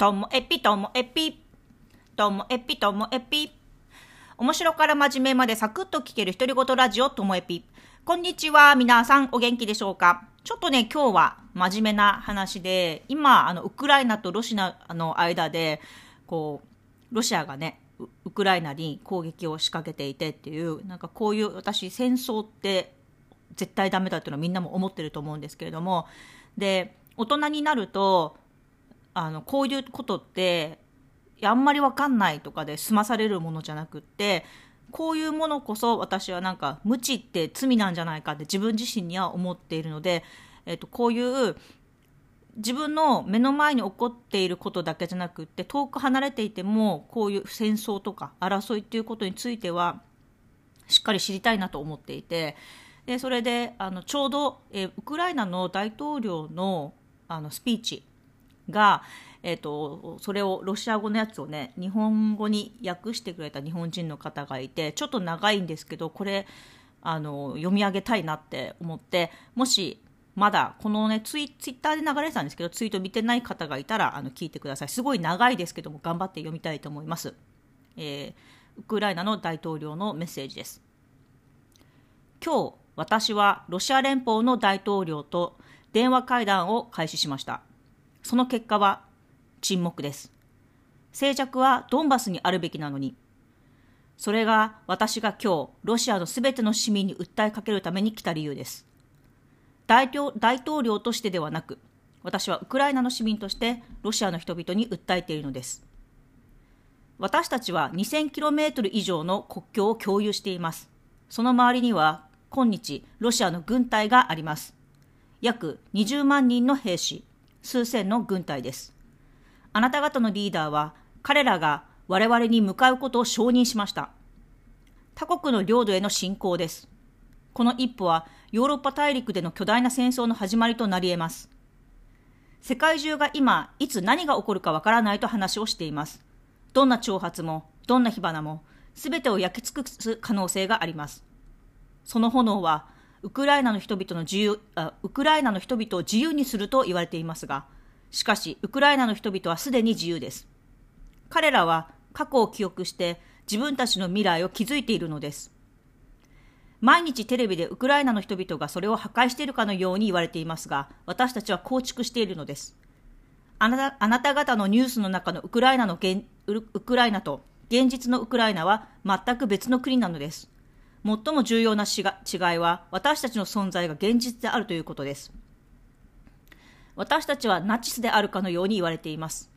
ともえぴともえぴ。ともえぴともえぴ。面白から真面目までサクッと聞ける独り言ラジオともえぴ。こんにちは。皆さんお元気でしょうか？ちょっとね、今日は真面目な話で、今、あの、ウクライナとロシアの間で、こう、ロシアがね、ウクライナに攻撃を仕掛けていてっていう、なんかこういう私戦争って絶対ダメだっていうのはみんなも思ってると思うんですけれども、で、大人になると、あのこういうことってあんまり分かんないとかで済まされるものじゃなくってこういうものこそ私はなんか無知って罪なんじゃないかって自分自身には思っているので、えっと、こういう自分の目の前に起こっていることだけじゃなくって遠く離れていてもこういう戦争とか争いっていうことについてはしっかり知りたいなと思っていてでそれであのちょうど、えウクライナの大統領のあのスピーチが、えーと、それをロシア語のやつをね日本語に訳してくれた日本人の方がいてちょっと長いんですけどこれあの読み上げたいなって思ってもしまだこのねツイツイッターで流れてたんですけどツイート見てない方がいたらあの聞いてください。すごい長いですけども頑張って読みたいと思います、えー、ウクライナの大統領のメッセージです。今日私はロシア連邦の大統領と電話会談を開始しました。その結果は沈黙です。静寂はドンバスにあるべきなのに、それが私が今日、ロシアのすべての市民に訴えかけるために来た理由です。大統領としてではなく、私はウクライナの市民としてロシアの人々に訴えているのです。私たちは 2000km 以上の国境を共有しています。その周りには今日ロシアの軍隊があります。約20万人の兵士、数千の軍隊です。あなた方のリーダーは彼らが我々に向かうことを承認しました。他国の領土への侵攻です。この一歩はヨーロッパ大陸での巨大な戦争の始まりとなり得ます。世界中が今、いつ何が起こるかわからないと話をしています。どんな挑発も、どんな火花も、すべてを焼き尽くす可能性があります。その炎はウクライナの人々の自由あウクライナの人々を自由にすると言われていますが、しかし、ウクライナの人々はすでに自由です。彼らは過去を記憶して自分たちの未来を築いているのです。毎日テレビでウクライナの人々がそれを破壊しているかのように言われていますが、私たちは構築しているのです。あなたあなた方のニュースの中のウクライナのウクライナと現実のウクライナは全く別の国なのです。最も重要な違いは私たちの存在が現実であるということです。私たちはナチスであるかのように言われています。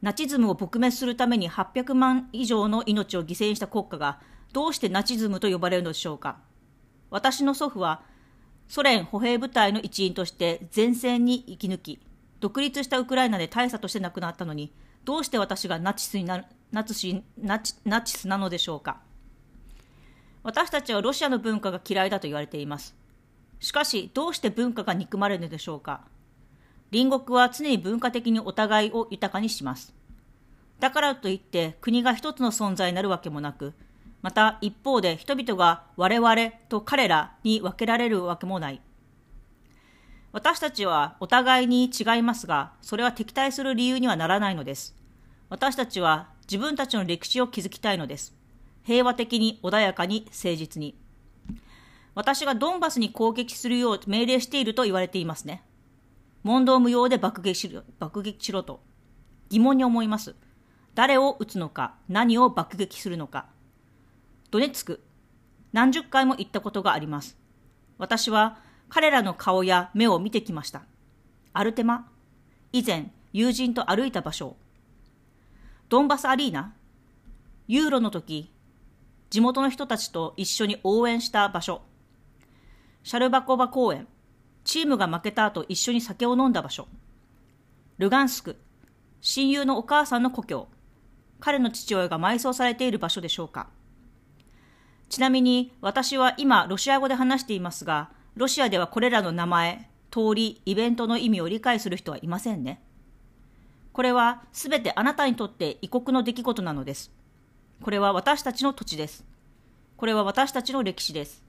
ナチズムを撲滅するために800万以上の命を犠牲にした国家がどうしてナチズムと呼ばれるのでしょうか。私の祖父はソ連歩兵部隊の一員として前線に生き抜き、独立したウクライナで大佐として亡くなったのに、どうして私がナチスになるナチナチナチスなのでしょうか。私たちはロシアの文化が嫌いだと言われています。しかし、どうして文化が憎まれるのでしょうか？隣国は常に文化的にお互いを豊かにします。だからといって国が一つの存在になるわけもなく、また一方で人々が我々と彼らに分けられるわけもない。私たちはお互いに違いますが、それは敵対する理由にはならないのです。私たちは自分たちの歴史を築きたいのです。平和的に穏やかに誠実に。私がドンバスに攻撃するよう命令していると言われていますね。問答無用で爆撃しろ爆撃しろと疑問に思います。誰を撃つのか、何を爆撃するのか。ドネツク、何十回も行ったことがあります。私は彼らの顔や目を見てきました。アルテマ、以前友人と歩いた場所。ドンバスアリーナ、ユーロの時地元の人たちと一緒に応援した場所。シャルバコバ公園。チームが負けた後一緒に酒を飲んだ場所。ルガンスク。親友のお母さんの故郷。彼の父親が埋葬されている場所でしょうか。ちなみに私は今ロシア語で話していますが、ロシアではこれらの名前、通り、イベントの意味を理解する人はいませんね。これはすべてあなたにとって異国の出来事なのです。これは私たちの土地です。これは私たちの歴史です。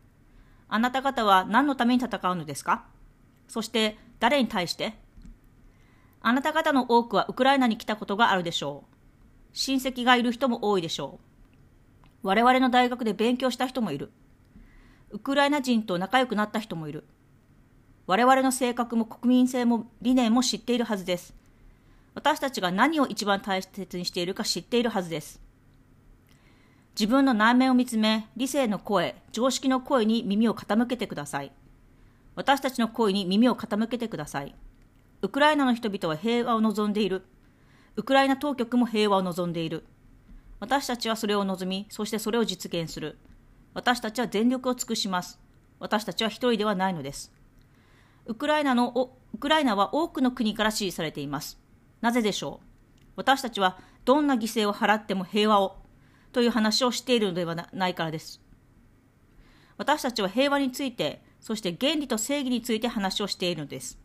あなた方は何のために戦うのですか？そして誰に対して？あなた方の多くはウクライナに来たことがあるでしょう。親戚がいる人も多いでしょう。我々の大学で勉強した人もいる。ウクライナ人と仲良くなった人もいる。我々の性格も国民性も理念も知っているはずです。私たちが何を一番大切にしているか知っているはずです。自分の内面を見つめ、理性の声、常識の声に耳を傾けてください。私たちの声に耳を傾けてください。ウクライナの人々は平和を望んでいる。ウクライナ当局も平和を望んでいる。私たちはそれを望み、そしてそれを実現する。私たちは全力を尽くします。私たちは一人ではないのです。ウクライナのウクライナは多くの国から支持されています。なぜでしょう？私たちはどんな犠牲を払っても平和をという話をしているのではないからです。私たちは平和について、そして原理と正義について話をしているのです。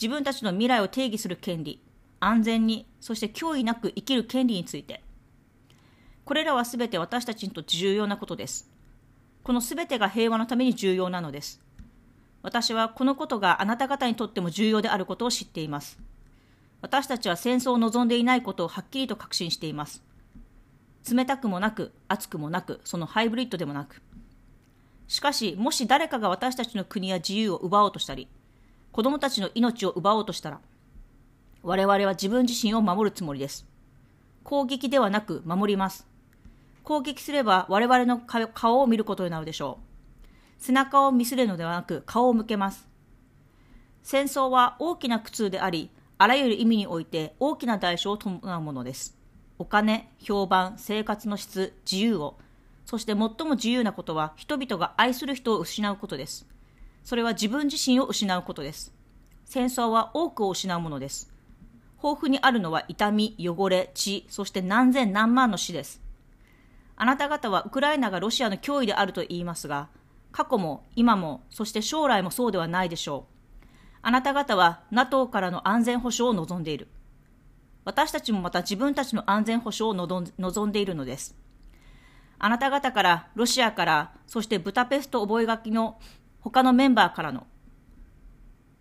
自分たちの未来を定義する権利、安全に、そして脅威なく生きる権利について。これらはすべて私たちにとって重要なことです。このすべてが平和のために重要なのです。私はこのことがあなた方にとっても重要であることを知っています。私たちは戦争を望んでいないことをはっきりと確信しています。冷たくもなく、熱くもなく、そのハイブリッドでもなく。しかし、もし誰かが私たちの国や自由を奪おうとしたり、子供たちの命を奪おうとしたら、我々は自分自身を守るつもりです。攻撃ではなく守ります。攻撃すれば我々の顔を見ることになるでしょう。背中を見せるのではなく顔を向けます。戦争は大きな苦痛であり、あらゆる意味において大きな代償を伴うものです。お金、評判、生活の質、自由を、そして最も自由なことは人々が愛する人を失うことです。それは自分自身を失うことです。戦争は多くを失うものです。豊富にあるのは痛み、汚れ、血、そして何千何万の死です。あなた方はウクライナがロシアの脅威であると言いますが、過去も今も、そして将来もそうではないでしょう。あなた方は NATO からの安全保障を望んでいる。私たちもまた自分たちの安全保障を望んでいるのです。あなた方から、ロシアから、そしてブタペスト覚書の他のメンバーからの、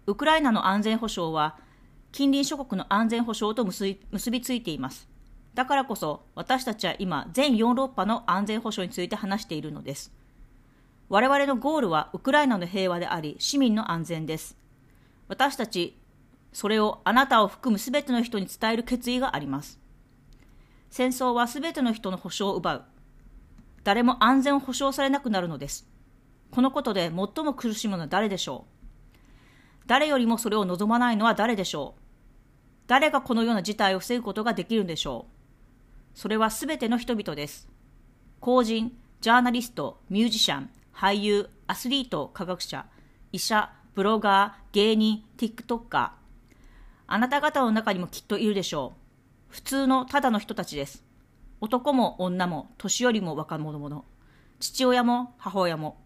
ウクライナの安全保障は、近隣諸国の安全保障と結びついています。だからこそ、私たちは今、全ヨーロッパの安全保障について話しているのです。我々のゴールはウクライナの平和であり、市民の安全です。私たちそれをあなたを含むすべての人に伝える決意があります。戦争はすべての人の保障を奪う。誰も安全を保障されなくなるのです。このことで最も苦しむのは誰でしょう？誰よりもそれを望まないのは誰でしょう？誰がこのような事態を防ぐことができるんでしょう？それはすべての人々です。公人、ジャーナリスト、ミュージシャン、俳優、アスリート、科学者、医者、ブロガー、芸人、TikToker、あなた方の中にもきっといるでしょう。普通のただの人たちです。男も女も年寄りも若者も父親も母親も。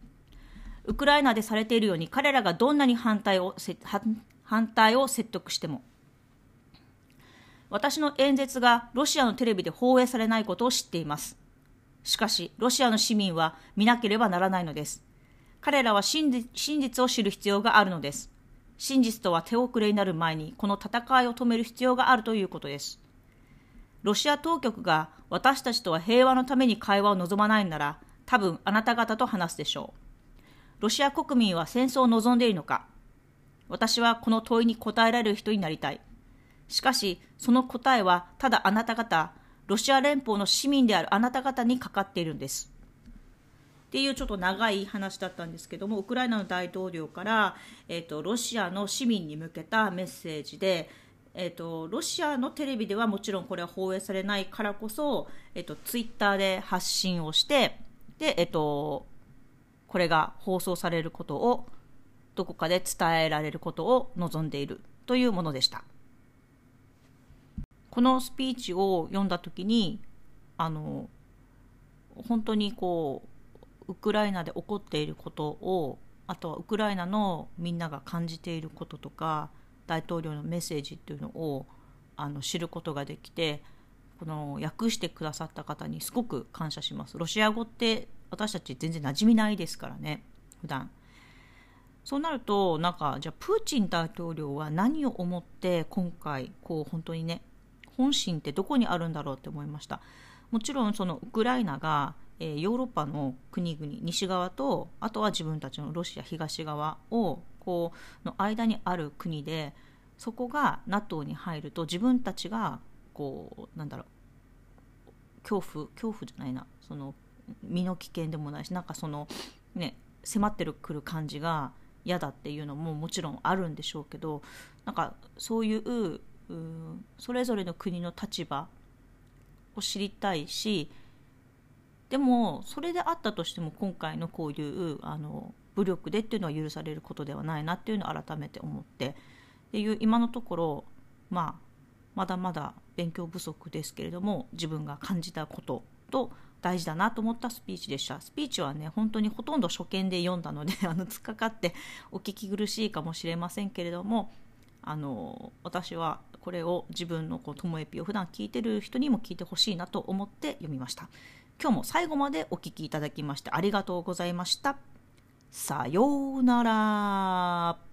ウクライナでされているように彼らがどんなに反対を反対を説得しても。私の演説がロシアのテレビで放映されないことを知っています。しかし、ロシアの市民は見なければならないのです。彼らは真実を知る必要があるのです。真実とは手遅れになる前にこの戦いを止める必要があるということです。ロシア当局が私たちとは平和のために会話を望まないなら多分あなた方と話すでしょう。ロシア国民は戦争を望んでいるのか私はこの問いに答えられる人になりたい。しかし、その答えはただあなた方、ロシア連邦の市民であるあなた方にかかっているんです。っていうちょっと長い話だったんですけどもウクライナの大統領から、えーと、ロシアの市民に向けたメッセージで、えーと、ロシアのテレビではもちろんこれは放映されないからこそ、えーと、ツイッターで発信をしてで、えー、とこれが放送されることをどこかで伝えられることを望んでいるというものでした。このスピーチを読んだ時にあの本当にこうウクライナで起こっていることをあとはウクライナのみんなが感じていることとか大統領のメッセージっていうのをあの知ることができてこの訳してくださった方にすごく感謝します。ロシア語って私たち全然馴染みないですからね普段そうなるとなんかじゃあプーチン大統領は何を思って今回こう本当にね本心ってどこにあるんだろうって思いましたもちろんそのウクライナが、えー、ヨーロッパの国々西側とあとは自分たちのロシア東側をこうの間にある国でそこが NATO に入ると自分たちがこうなんだろう恐怖恐怖じゃないなその身の危険でもないしなんかそのね迫ってくる感じが嫌だっていうのももちろんあるんでしょうけどなんかそういうそれぞれの国の立場を知りたいしでもそれであったとしても今回のこういうあの武力でっていうのは許されることではないなっていうのを改めて思ってっていう今のところまあまだまだ勉強不足ですけれども自分が感じたことと大事だなと思ったスピーチでした。スピーチはね本当にほとんど初見で読んだので あの突っかかってお聞き苦しいかもしれませんけれどもあの私はこれを自分のこうともえぴを普段聞いてる人にも聞いてほしいなと思って読みました。今日も最後までお聴きいただきましてありがとうございました。さようなら。